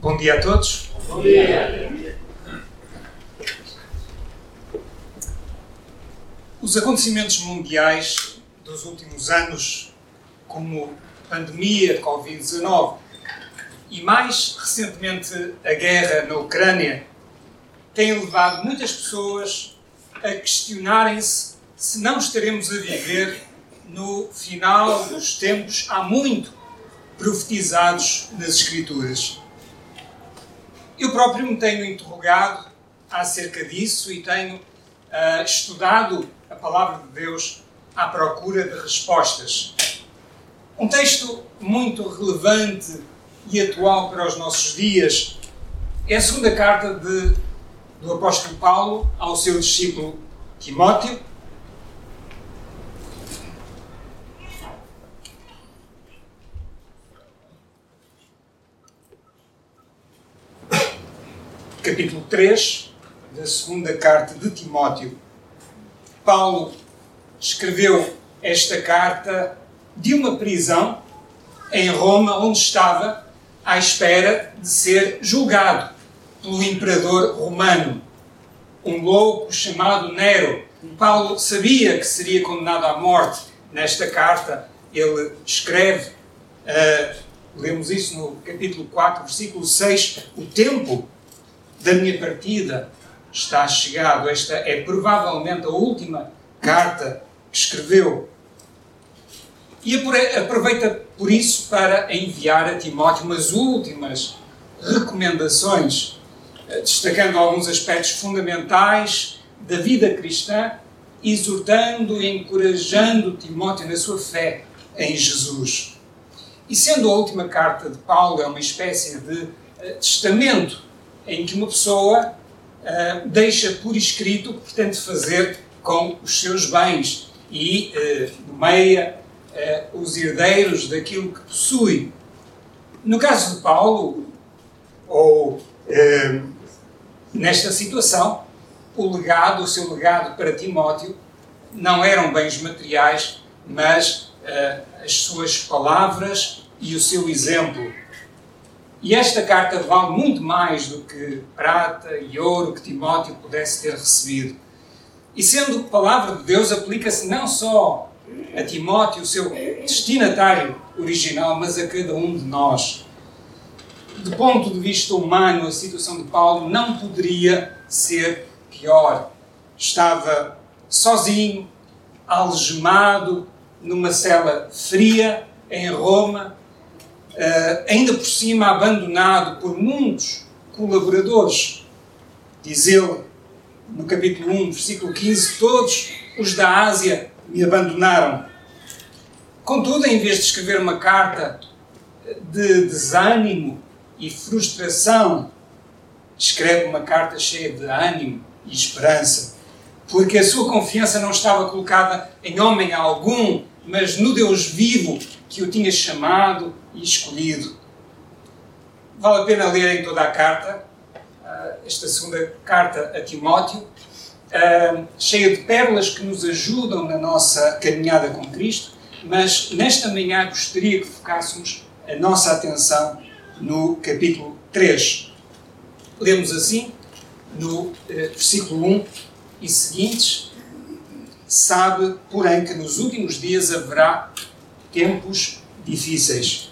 Bom dia a todos. Bom dia. Os acontecimentos mundiais dos últimos anos, como a pandemia de Covid-19 e mais recentemente a guerra na Ucrânia, têm levado muitas pessoas a questionarem-se se não estaremos a viver no final dos tempos há muito profetizados nas Escrituras. Eu próprio me tenho interrogado acerca disso e tenho uh, estudado a palavra de Deus à procura de respostas. Um texto muito relevante e atual para os nossos dias é a segunda carta de, do apóstolo Paulo ao seu discípulo Timóteo, capítulo 3 da segunda carta de Timóteo. Paulo escreveu esta carta de uma prisão em Roma, onde estava à espera de ser julgado pelo imperador romano, um louco chamado Nero. Paulo sabia que seria condenado à morte. Nesta carta, ele escreve, uh, lemos isso no capítulo 4, versículo 6, o tempo da minha partida está chegado. Esta é provavelmente a última carta que escreveu. E aproveita por isso para enviar a Timóteo umas últimas recomendações, eh, destacando alguns aspectos fundamentais da vida cristã, exortando e encorajando Timóteo na sua fé em Jesus. E sendo a última carta de Paulo é uma espécie de eh, testamento em que uma pessoa uh, deixa por escrito o que pretende fazer com os seus bens e uh, nomeia uh, os herdeiros daquilo que possui. No caso de Paulo, ou nesta situação, o legado, o seu legado para Timóteo, não eram bens materiais, mas as suas palavras e o seu exemplo e esta carta vale muito mais do que prata e ouro que Timóteo pudesse ter recebido. E sendo palavra de Deus, aplica-se não só a Timóteo, o seu destinatário original, mas a cada um de nós. Do ponto de vista humano, a situação de Paulo não poderia ser pior. Estava sozinho, algemado, numa cela fria, em Roma, ainda por cima abandonado por muitos colaboradores. Diz ele no capítulo 1, versículo 15: Todos os da Ásia me abandonaram. Contudo, em vez de escrever uma carta de desânimo e frustração, escreve uma carta cheia de ânimo e esperança, porque a sua confiança não estava colocada em homem algum, mas no Deus vivo que o tinha chamado e escolhido. Vale a pena ler em toda a carta, ah, esta segunda carta a Timóteo, ah, cheia de pérolas que nos ajudam na nossa caminhada com Cristo, mas nesta manhã gostaria que focássemos a nossa atenção no capítulo 3. Lemos assim, no eh, versículo 1 e seguintes: Sabe, porém, que nos últimos dias haverá tempos difíceis.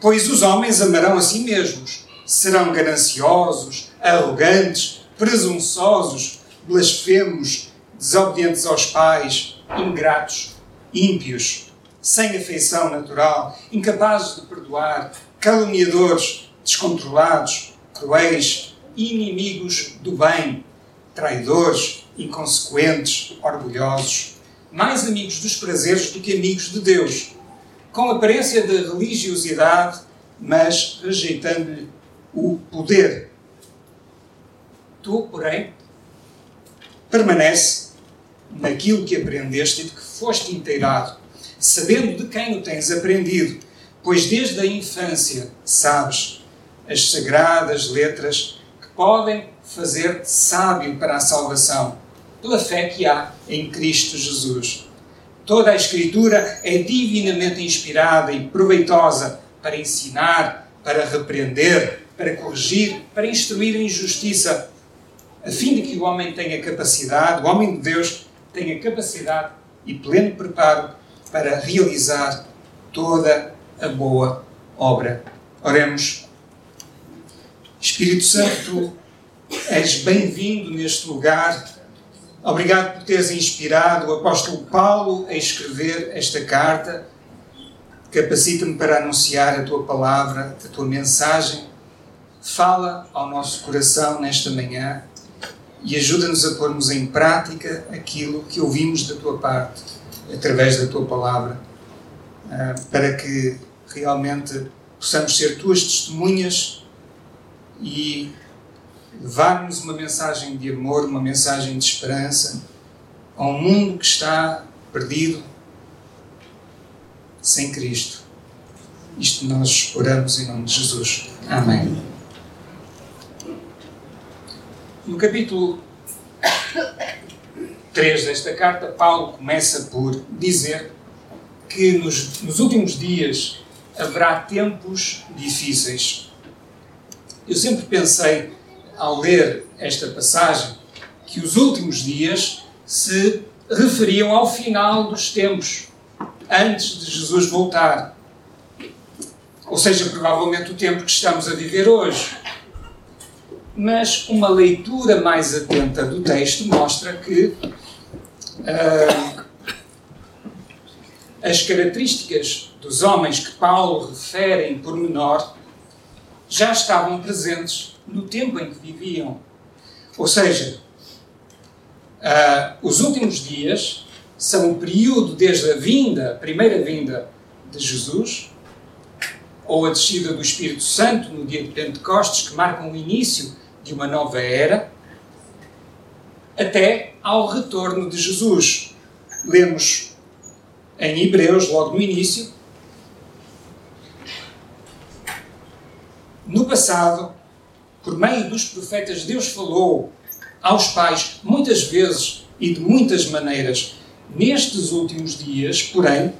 Pois os homens amarão a si mesmos, serão gananciosos, arrogantes, presunçosos, blasfemos, desobedientes aos pais, ingratos, ímpios, sem afeição natural, incapazes de perdoar, caluniadores, descontrolados, cruéis, inimigos do bem, traidores, inconsequentes, orgulhosos, mais amigos dos prazeres do que amigos de Deus com aparência de religiosidade, mas rejeitando-lhe o poder. Tu, porém, permanece naquilo que aprendeste e de que foste inteirado, sabendo de quem o tens aprendido, pois desde a infância sabes as sagradas letras que podem fazer-te sábio para a salvação, pela fé que há em Cristo Jesus. Toda a Escritura é divinamente inspirada e proveitosa para ensinar, para repreender, para corrigir, para instruir a injustiça, a fim de que o homem tenha capacidade, o homem de Deus tenha capacidade e pleno preparo para realizar toda a boa obra. Oremos. Espírito Santo, és bem-vindo neste lugar. Obrigado por teres inspirado o apóstolo Paulo a escrever esta carta. Capacita-me para anunciar a tua palavra, a tua mensagem. Fala ao nosso coração nesta manhã e ajuda-nos a pormos em prática aquilo que ouvimos da tua parte, através da tua palavra, ah, para que realmente possamos ser tuas testemunhas e levar-nos uma mensagem de amor, uma mensagem de esperança a um mundo que está perdido sem Cristo. Isto nós oramos em nome de Jesus. Amém. No capítulo 3 desta carta, Paulo começa por dizer que nos, nos últimos dias haverá tempos difíceis. Eu sempre pensei, ao ler esta passagem, que os últimos dias se referiam ao final dos tempos, antes de Jesus voltar. Ou seja, provavelmente o tempo que estamos a viver hoje mas uma leitura mais atenta do texto mostra que uh, as características dos homens que Paulo refere em pormenor já estavam presentes no tempo em que viviam. Ou seja, uh, os últimos dias são o período desde a vinda, a primeira vinda de Jesus, ou a descida do Espírito Santo no dia de Pentecostes, que marcam o início de uma nova era, até ao retorno de Jesus. Lemos em Hebreus, logo no início, no passado, por meio dos profetas, Deus falou aos pais muitas vezes e de muitas maneiras. Nestes últimos dias, porém,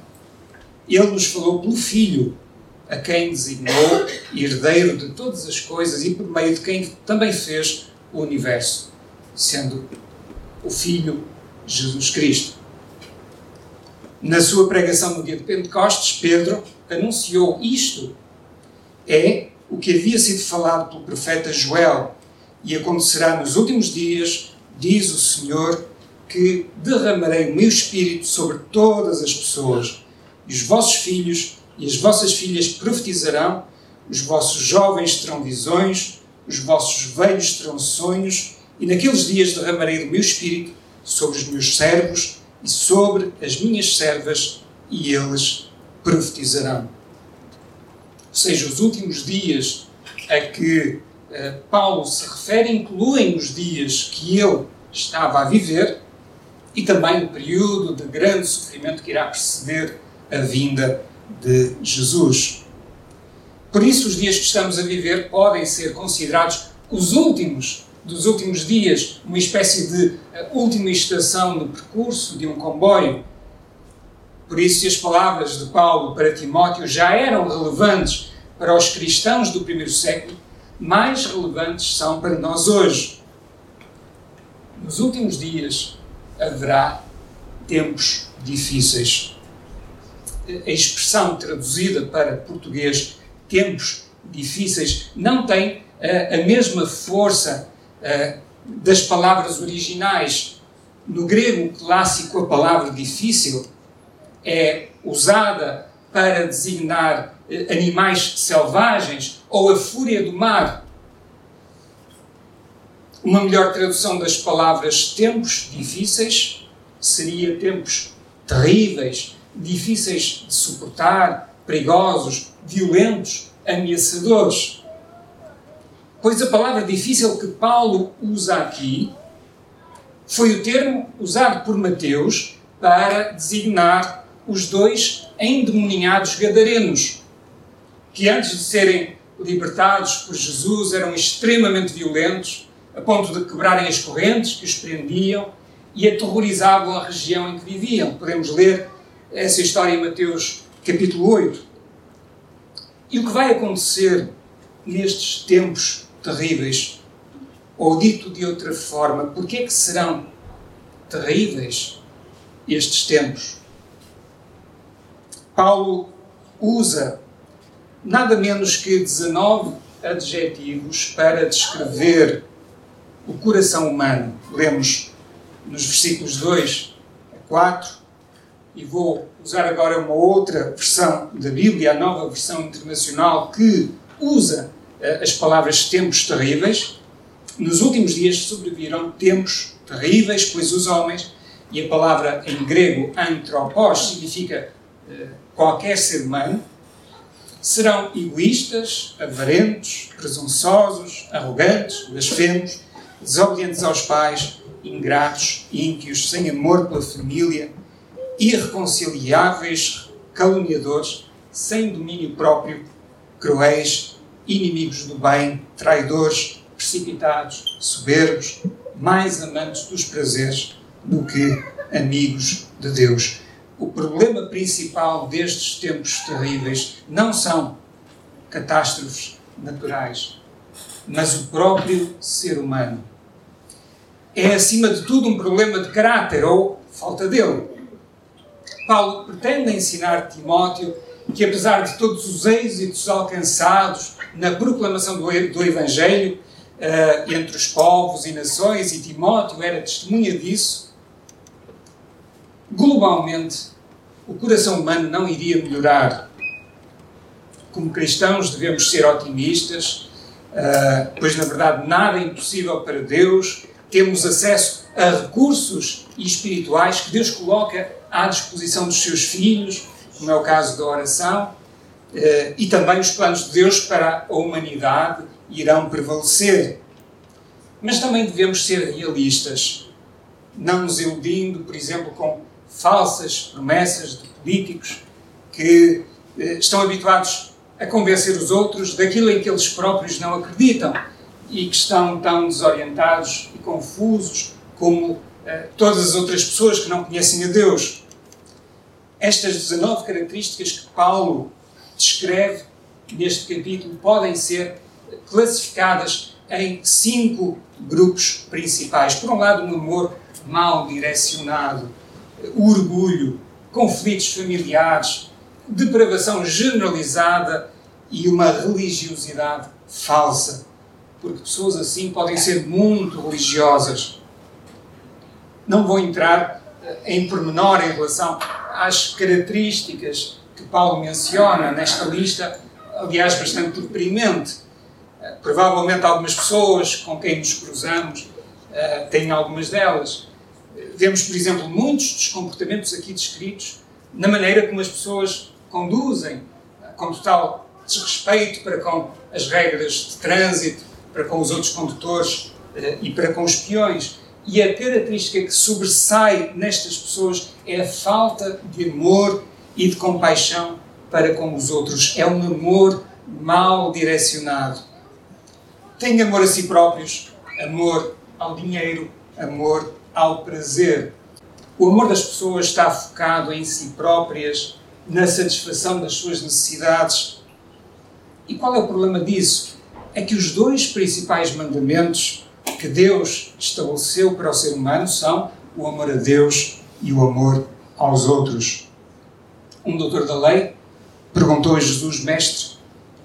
Ele nos falou pelo Filho, a quem designou herdeiro de todas as coisas e por meio de quem também fez o universo, sendo o Filho Jesus Cristo. Na sua pregação no dia de Pentecostes, Pedro anunciou isto é o que havia sido falado pelo profeta Joel e acontecerá nos últimos dias, diz o Senhor, que derramarei o meu espírito sobre todas as pessoas e os vossos filhos e as vossas filhas profetizarão, os vossos jovens terão visões, os vossos velhos terão sonhos, e naqueles dias derramarei do meu espírito sobre os meus servos e sobre as minhas servas, e eles profetizarão. Seja, os últimos dias a que uh, Paulo se refere incluem os dias que ele estava a viver e também o período de grande sofrimento que irá preceder a vinda de Jesus. Por isso, os dias que estamos a viver podem ser considerados os últimos dos últimos dias, uma espécie de eh, última estação no percurso de um comboio. Por isso, se as palavras de Paulo para Timóteo já eram relevantes para os cristãos do primeiro século, mais relevantes são para nós hoje. Nos últimos dias haverá tempos difíceis a expressão traduzida para português tempos difíceis não tem uh, a mesma força uh, das palavras originais. No grego clássico, a palavra difícil é usada para designar uh, animais selvagens ou a fúria do mar. Uma melhor tradução das palavras tempos difíceis seria tempos terríveis, difíceis de suportar, perigosos, violentos, ameaçadores. Pois a palavra difícil que Paulo usa aqui foi o termo usado por Mateus para designar os dois endemoninhados gadarenos, que antes de serem libertados por Jesus eram extremamente violentos, a ponto de quebrarem as correntes que os prendiam e aterrorizavam a região em que viviam. Podemos ler essa história em Mateus capítulo 8. E o que vai acontecer nestes tempos terríveis? Ou dito de outra forma, porquê é que serão terríveis estes tempos? Paulo usa nada menos que 19 adjetivos para descrever o coração humano. Lemos nos versículos 2 a 4, e vou usar agora uma outra versão da Bíblia, a nova versão internacional, que usa uh, as palavras tempos terríveis. Nos últimos dias sobreviram tempos terríveis, pois os homens, e a palavra em grego antropos significa uh, qualquer ser humano, serão egoístas, avarentos, presunçosos, arrogantes, blasfemos, desobedientes aos pais, ingratos, ímpios, sem amor pela família, irreconciliáveis, caluniadores, sem domínio próprio, cruéis, inimigos do bem, traidores, precipitados, soberbos, mais amantes dos prazeres do que amigos de Deus. O problema principal destes tempos terríveis não são catástrofes naturais, mas o próprio ser humano. É, acima de tudo, um problema de caráter ou falta dele. Paulo pretende ensinar Timóteo que, apesar de todos os êxitos alcançados na proclamação do, Evangelho uh, entre os povos e nações, e Timóteo era testemunha disso, globalmente o coração humano não iria melhorar. Como cristãos devemos ser otimistas, uh, pois na verdade nada é impossível para Deus. Temos acesso a recursos espirituais que Deus coloca à disposição dos seus filhos, como é o caso da oração, eh, e também os planos de Deus para a humanidade irão prevalecer. Mas também devemos ser realistas, não nos iludindo, por exemplo, com falsas promessas de políticos que eh, estão habituados a convencer os outros daquilo em que eles próprios não acreditam e que estão tão desorientados e confusos como eh, todas as outras pessoas que não conhecem a Deus. Estas 19 características que Paulo descreve neste capítulo podem ser classificadas em cinco grupos principais. Por um lado, um amor mal direcionado, orgulho, conflitos familiares, depravação generalizada e uma religiosidade falsa. Porque pessoas assim podem ser muito religiosas, não vou entrar eh, em pormenor em relação às características que Paulo menciona nesta lista, aliás, bastante deprimente. Eh, provavelmente algumas pessoas com quem nos cruzamos eh, têm algumas delas. Vemos, por exemplo, muitos dos comportamentos aqui descritos na maneira como as pessoas conduzem, com total desrespeito para com as regras de trânsito, para com os outros condutores e para com os peões. E a característica que sobressai nestas pessoas é a falta de amor e de compaixão para com os outros. É um amor mal direcionado. Tem amor a si próprios, amor ao dinheiro, amor ao prazer. O amor das pessoas está focado em si próprias, na satisfação das suas necessidades. E qual é o problema disso? É que os dois principais mandamentos que Deus estabeleceu para o ser humano são o amor a Deus e o amor aos outros. Um doutor da lei perguntou a Jesus, Mestre,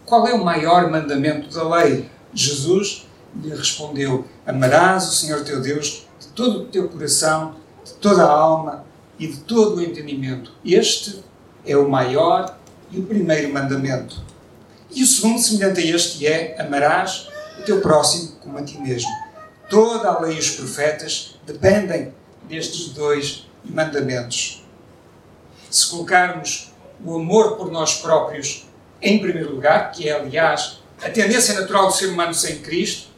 qual é o maior mandamento da lei? Jesus lhe respondeu: Amarás o Senhor teu Deus de todo o teu coração, de toda a alma e de todo o entendimento. Este é o maior e o primeiro mandamento. E o segundo, semelhante a este, é: Amarás o teu próximo como a ti mesmo. Toda a lei e os profetas dependem destes dois mandamentos. Se colocarmos o amor por nós próprios em primeiro lugar, que é, aliás, a tendência natural do ser humano sem Cristo,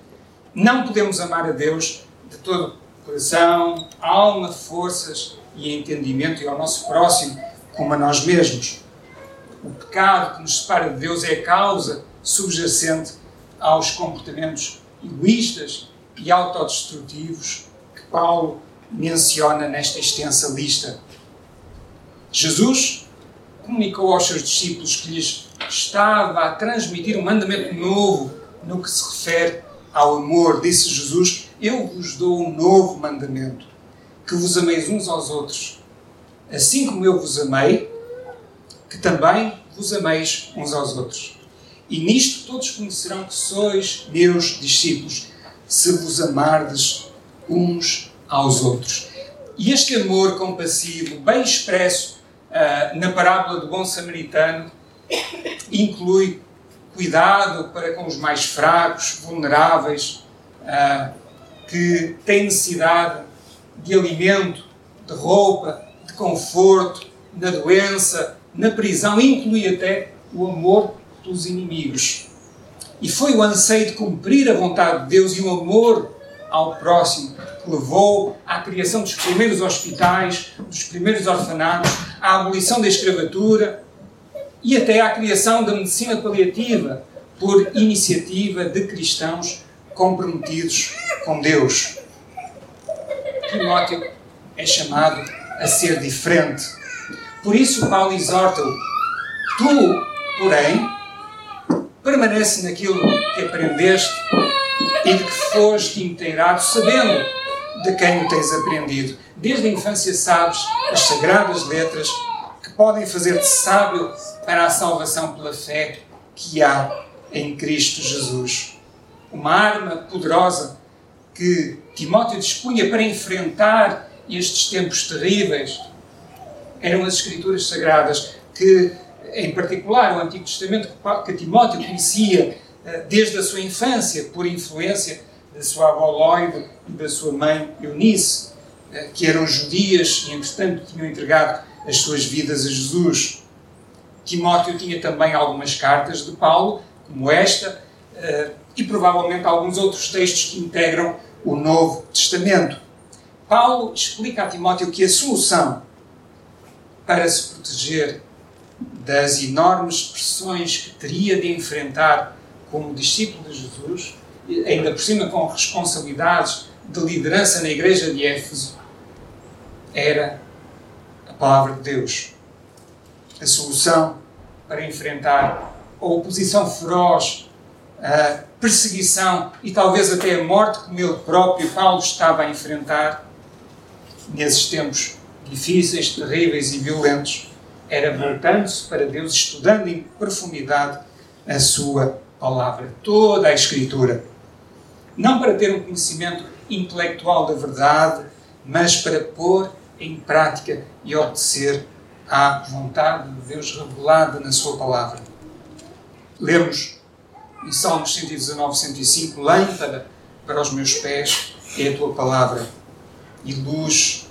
não podemos amar a Deus de todo coração, alma, forças e entendimento e ao nosso próximo como a nós mesmos. O pecado que nos separa de Deus é a causa subjacente aos comportamentos egoístas e autodestrutivos que Paulo menciona nesta extensa lista. Jesus comunicou aos seus discípulos que lhes estava a transmitir um mandamento novo no que se refere ao amor. Disse Jesus: Eu vos dou um novo mandamento, que vos ameis uns aos outros. Assim como eu vos amei, que também vos ameis uns aos outros. E nisto todos conhecerão que sois meus discípulos, se vos amardes uns aos outros. E este amor compassivo, bem expresso uh, na parábola do bom samaritano, inclui cuidado para com os mais fracos, vulneráveis, uh, que têm necessidade de alimento, de roupa, de conforto, na doença, na prisão, inclui até o amor pelos inimigos. E foi o anseio de cumprir a vontade de Deus e o amor ao próximo que levou à criação dos primeiros hospitais, dos primeiros orfanatos, à abolição da escravatura e até à criação da medicina paliativa por iniciativa de cristãos comprometidos com Deus. Timóteo é chamado a ser diferente. Por isso, Paulo exorta-o: Tu, porém, permanece naquilo que aprendeste e de que foste inteirado, sabendo de quem o tens aprendido. Desde a infância sabes as sagradas letras que podem fazer-te sábio para a salvação pela fé que há em Cristo Jesus. Uma arma poderosa que Timóteo dispunha para enfrentar estes tempos terríveis eram as Escrituras Sagradas, que, em particular, o Antigo Testamento que Timóteo conhecia eh, desde a sua infância, por influência da sua avó Lloyd e da sua mãe Eunice, eh, que eram judias e, entretanto, tinham entregado as suas vidas a Jesus. Timóteo tinha também algumas cartas de Paulo, como esta, e provavelmente alguns outros textos que integram o Novo Testamento. Paulo explica a Timóteo que a solução para se proteger das enormes pressões que teria de enfrentar como discípulo de Jesus, ainda por cima com responsabilidades de liderança na igreja de Éfeso, era a palavra de Deus. A solução para enfrentar a oposição feroz, a perseguição e talvez até a morte, como ele próprio, Paulo, estava a enfrentar nesses tempos difíceis, terríveis e violentos, era voltando-se para Deus, estudando em profundidade a sua palavra, toda a Escritura. Não para ter um conhecimento intelectual da verdade, mas para pôr em prática e obedecer à vontade de Deus revelada na Sua palavra. Lemos em Salmos 119, 105: Lâmpada para os meus pés é a tua palavra e luz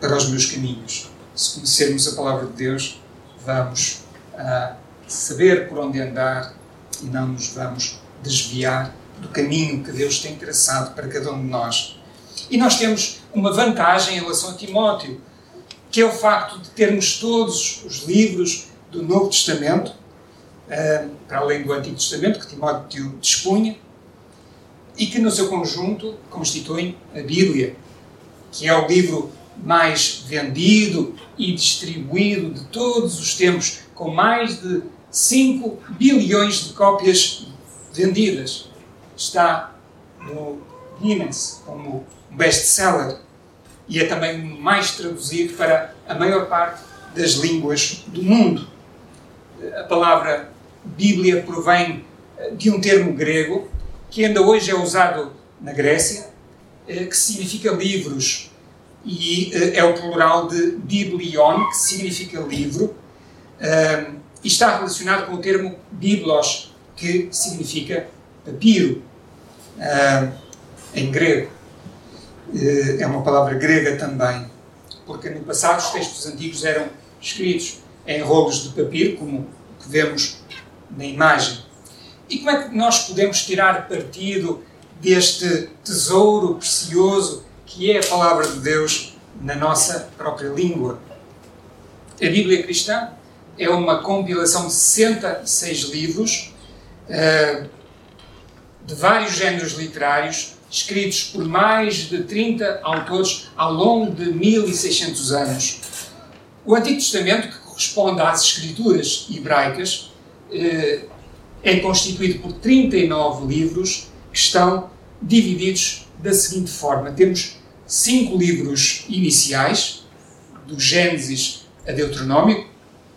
para os meus caminhos. Se conhecermos a palavra de Deus, vamos uh, saber por onde andar e não nos vamos desviar do caminho que Deus tem traçado para cada um de nós. E nós temos uma vantagem em relação a Timóteo, que é o facto de termos todos os livros do Novo Testamento, para além do Antigo Testamento, que Timóteo dispunha, e que no seu conjunto constituem a Bíblia, que é o livro mais vendido e distribuído de todos os tempos, com mais de 5 bilhões de cópias vendidas. Está no Guinness como best-seller e é também mais traduzido para a maior parte das línguas do mundo. A palavra Bíblia provém de um termo grego que ainda hoje é usado na Grécia, eh, que significa livros e uh, é o plural de biblion, que significa livro, e está relacionado com o termo biblos, que significa papiro, em grego. é uma palavra grega também, porque no passado os textos antigos eram escritos em rolos de papiro, como que vemos na imagem. E como é que nós podemos tirar partido deste tesouro precioso que é a palavra de Deus na nossa própria língua. A Bíblia cristã é uma compilação de 66 livros uh, de vários géneros literários, escritos por mais de 30 autores ao longo de 1600 anos. O Antigo Testamento, que corresponde às escrituras hebraicas, é constituído por 39 livros que estão divididos da seguinte forma: temos cinco livros iniciais, do Gênesis a Deuteronômio,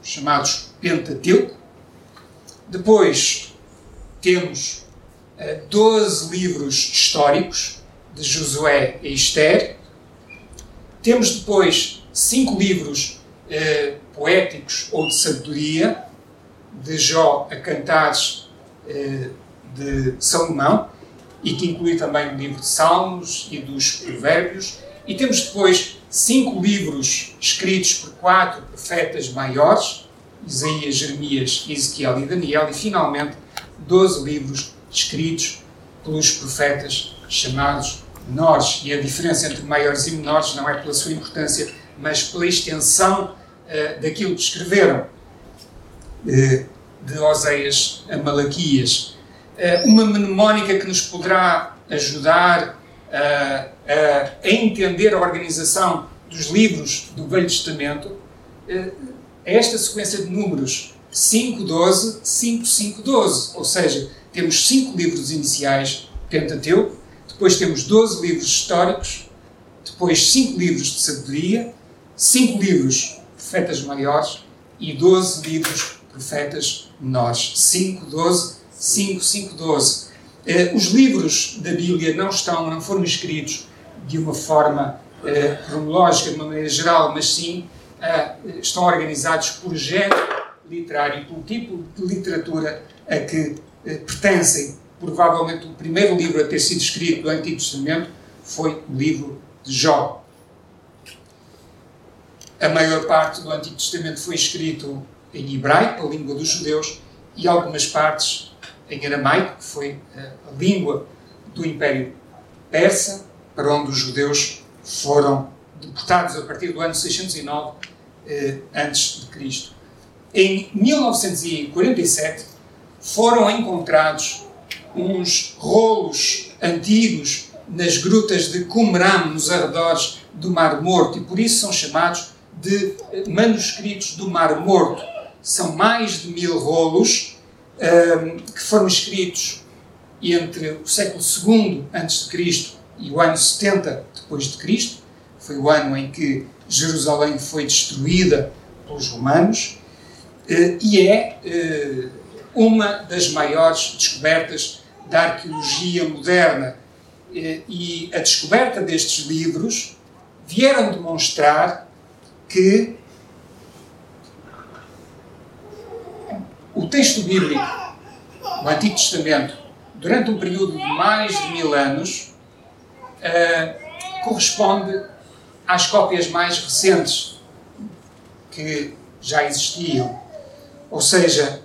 chamados Pentateuco. Depois temos uh, 12 livros históricos, de Josué e Esther. Temos depois cinco livros uh, poéticos ou de sabedoria, de Jó a Cantares uh, de Salomão e que inclui também o livro de Salmos e dos Provérbios. E temos depois cinco livros escritos por quatro profetas maiores, Isaías, Jeremias, Ezequiel e Daniel, e finalmente 12 livros escritos pelos profetas chamados menores. E a diferença entre maiores e menores não é pela sua importância, mas pela extensão uh, daquilo que escreveram. Uh, de Oséias a Malaquias. Eh, uma mnemónica que nos poderá ajudar a, a, a entender a organização dos livros do Velho Testamento é esta sequência de números 5, 12, 5, 5, 12. Ou seja, temos cinco livros iniciais, Pentateuco, depois temos 12 livros históricos, depois cinco livros de sabedoria, cinco livros profetas maiores e 12 livros profetas menores. 5, 12, 5, 5, 12. Uh, os livros da Bíblia não estão, não foram escritos de uma forma uh, cronológica, de uma maneira geral, mas sim uh, estão organizados por género literário, pelo tipo de literatura a que pertencem. Provavelmente o primeiro livro a ter sido escrito do Antigo Testamento foi o livro de Jó. A maior parte do Antigo Testamento foi escrito em hebraico, a língua dos judeus, e algumas partes em aramaico, que foi a língua do Império Persa, para onde os judeus foram deportados a partir do ano 609 eh, Cristo. Em 1947 foram encontrados uns rolos antigos nas grutas de Qumran, nos arredores do Mar Morto, e por isso são chamados de eh, manuscritos do Mar Morto. São mais de mil rolos um, que foram escritos entre o século II a.C. e o ano 70 depois de Cristo, foi o ano em que Jerusalém foi destruída pelos romanos, uh, e é uh, uma das maiores descobertas da arqueologia moderna. Uh, e a descoberta destes livros vieram demonstrar que o texto bíblico, o Antigo Testamento, durante um período de mais de mil anos, uh, corresponde às cópias mais recentes que já existiam. Ou seja,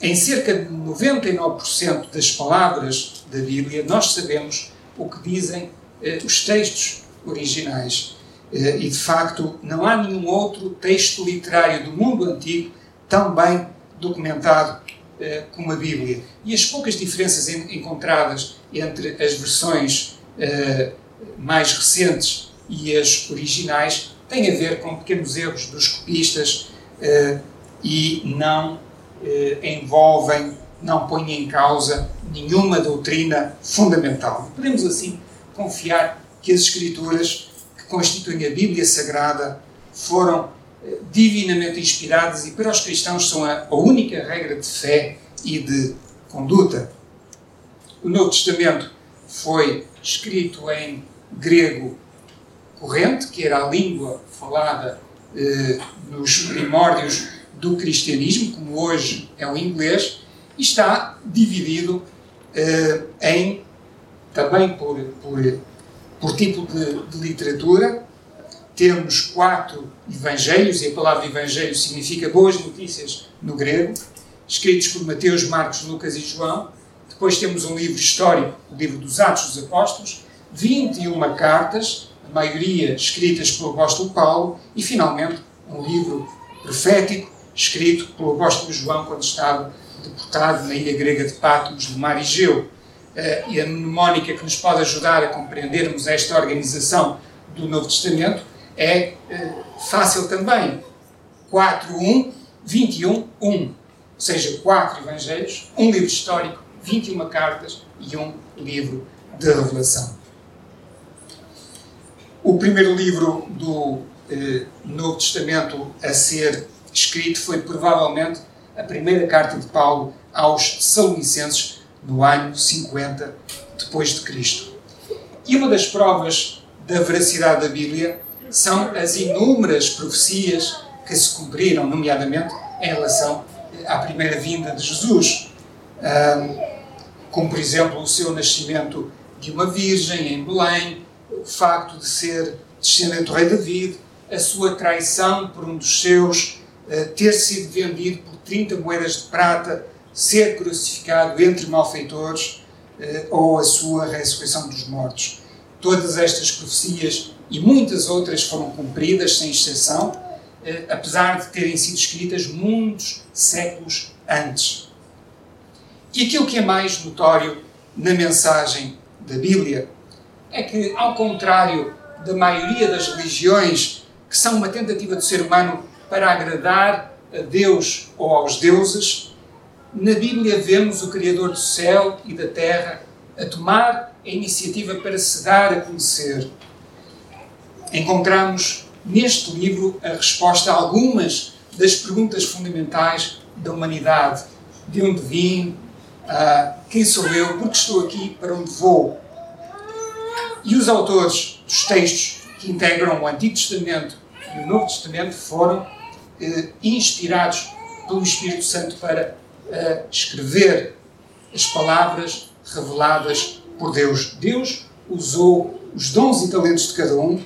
em cerca de 99% das palavras da Bíblia, nós sabemos o que dizem uh, os textos originais. Uh, e de facto, não há nenhum outro texto literário do mundo antigo tão bem documentado eh, como a Bíblia. E as poucas diferenças en encontradas entre as versões eh, mais recentes e as originais têm a ver com pequenos erros dos copistas eh, e não eh, envolvem, não põem em causa nenhuma doutrina fundamental. Podemos assim confiar que as Escrituras que constituem a Bíblia Sagrada foram divinamente inspiradas e para os cristãos são a, a única regra de fé e de conduta. O Novo Testamento foi escrito em grego corrente, que era a língua falada eh, nos primórdios do cristianismo, como hoje é o inglês, e está dividido eh, em também por, por, por tipo de, de literatura, temos quatro evangelhos, e a palavra evangelho significa boas notícias no grego, escritos por Mateus, Marcos, Lucas e João. Depois temos um livro histórico, o livro dos Atos dos Apóstolos, 21 cartas, a maioria escritas pelo apóstolo Paulo, e finalmente um livro profético, escrito pelo apóstolo João quando estava deportado na ilha grega de Patmos, no mar Egeu. Uh, e a mnemónica que nos pode ajudar a compreendermos esta organização do Novo Testamento é uh, fácil também. 4, 1, 21, 1. seja, quatro evangelhos, um livro histórico, 21 cartas e um livro de revelação. O primeiro livro do eh, Novo Testamento a ser escrito foi provavelmente a primeira carta de Paulo aos Salonicenses no ano 50 depois de Cristo. E uma das provas da veracidade da Bíblia são as inúmeras profecias que se cumpriram, nomeadamente em relação à primeira vinda de Jesus. como, por exemplo, o seu nascimento de uma virgem em Belém, o facto de ser descendente do rei David, a sua traição por um dos seus, eh, ter sido vendido por 30 moedas de prata, ser crucificado entre malfeitores, eh, ou a sua ressurreição dos mortos. Todas estas profecias e muitas outras foram cumpridas, sem exceção, eh, apesar de terem sido escritas muitos séculos antes. E aquilo que é mais notório na mensagem da Bíblia é que, ao contrário da maioria das religiões, que são uma tentativa do ser humano para agradar a Deus ou aos deuses, na Bíblia vemos o Criador do céu e da terra a tomar a iniciativa para se dar a conhecer. Encontramos neste livro a resposta a algumas das perguntas fundamentais da humanidade: de onde vim, uh, quem sou eu, por que estou aqui, para onde vou. E os autores dos textos que integram o Antigo Testamento e o Novo Testamento foram uh, inspirados pelo Espírito Santo para uh, escrever as palavras reveladas por Deus. Deus usou os dons e talentos de cada um,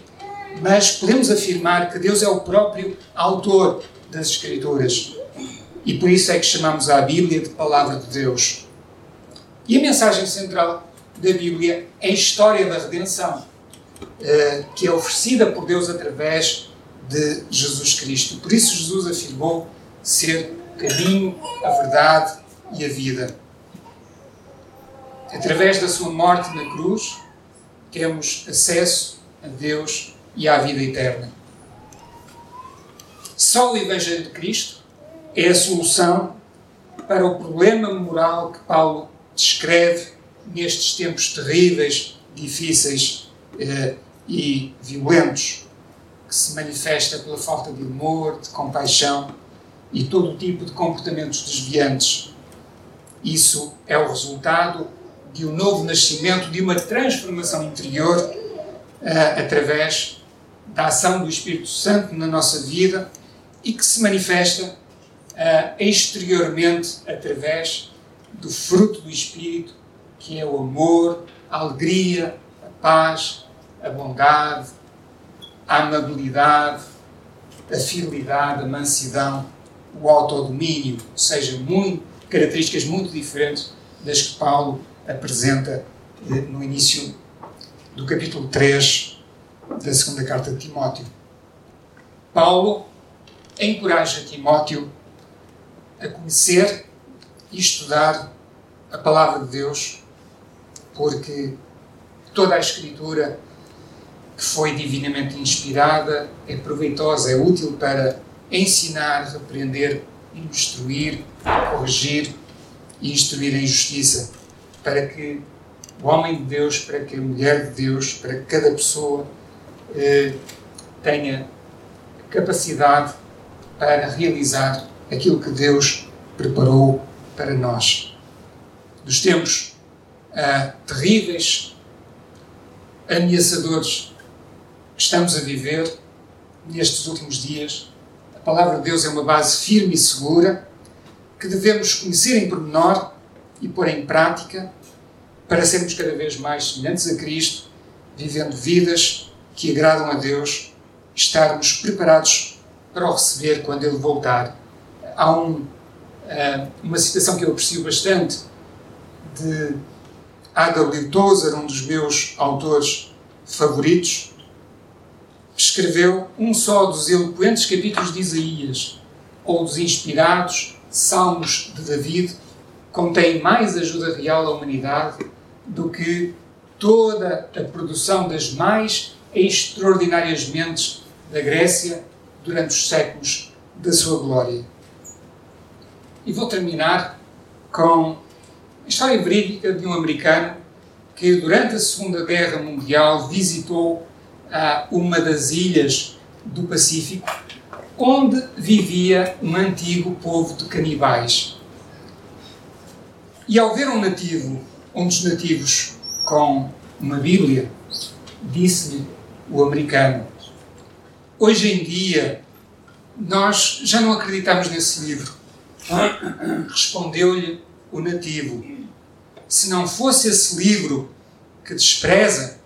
mas podemos afirmar que Deus é o próprio autor das Escrituras. E por isso é que chamamos a Bíblia de Palavra de Deus. E a mensagem central da Bíblia é a história da redenção, eh, que é oferecida por Deus através de Jesus Cristo. Por isso, Jesus afirmou ser caminho, a verdade e a vida. Através da sua morte na cruz, temos acesso a Deus e à vida eterna. Só o Evangelho de Cristo é a solução para o problema moral que Paulo descreve nestes tempos terríveis, difíceis eh, e violentos, que se manifesta pela falta de amor, de compaixão e todo o tipo de comportamentos desviantes. Isso é o resultado de um novo nascimento, de uma transformação interior uh, através da ação do Espírito Santo na nossa vida e que se manifesta uh, exteriormente através do fruto do Espírito, que é o amor, a alegria, a paz, a bondade, a amabilidade, a fidelidade, a mansidão, o autodomínio, ou seja, muito, características muito diferentes das que Paulo apresenta eh, no início do capítulo 3 da segunda carta de Timóteo. Paulo encoraja Timóteo a conhecer e estudar a palavra de Deus, porque toda a Escritura que foi divinamente inspirada é proveitosa, é útil para ensinar, repreender, instruir, corrigir e instruir em justiça para que o homem de Deus, para que a mulher de Deus, para que cada pessoa eh, tenha capacidade para realizar aquilo que Deus preparou para nós. Dos tempos ah, terríveis, ameaçadores que estamos a viver nestes últimos dias, a palavra de Deus é uma base firme e segura que devemos conhecer em pormenor e pôr em prática para sermos cada vez mais semelhantes a Cristo, vivendo vidas que agradam a Deus, estarmos preparados para o receber quando Ele voltar. Há um, eh, uma citação que eu aprecio bastante de A.W. Tozer, um dos meus autores favoritos, escreveu um só dos eloquentes capítulos de Isaías, ou dos inspirados Salmos de David, contém mais ajuda real à humanidade do que toda a produção das mais extraordinárias mentes da Grécia durante os séculos da sua glória. E vou terminar com a história verídica de um americano que, durante a Segunda Guerra Mundial, visitou ah, uma das ilhas do Pacífico onde vivia um antigo povo de canibais. E ao ver um nativo, um dos nativos com uma Bíblia, disse-lhe o americano: Hoje em dia, nós já não acreditamos nesse livro. Respondeu-lhe o nativo: Se não fosse esse livro que despreza,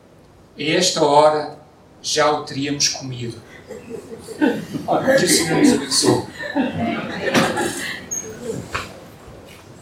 a esta hora já o teríamos comido. Que o Senhor nos abençoe.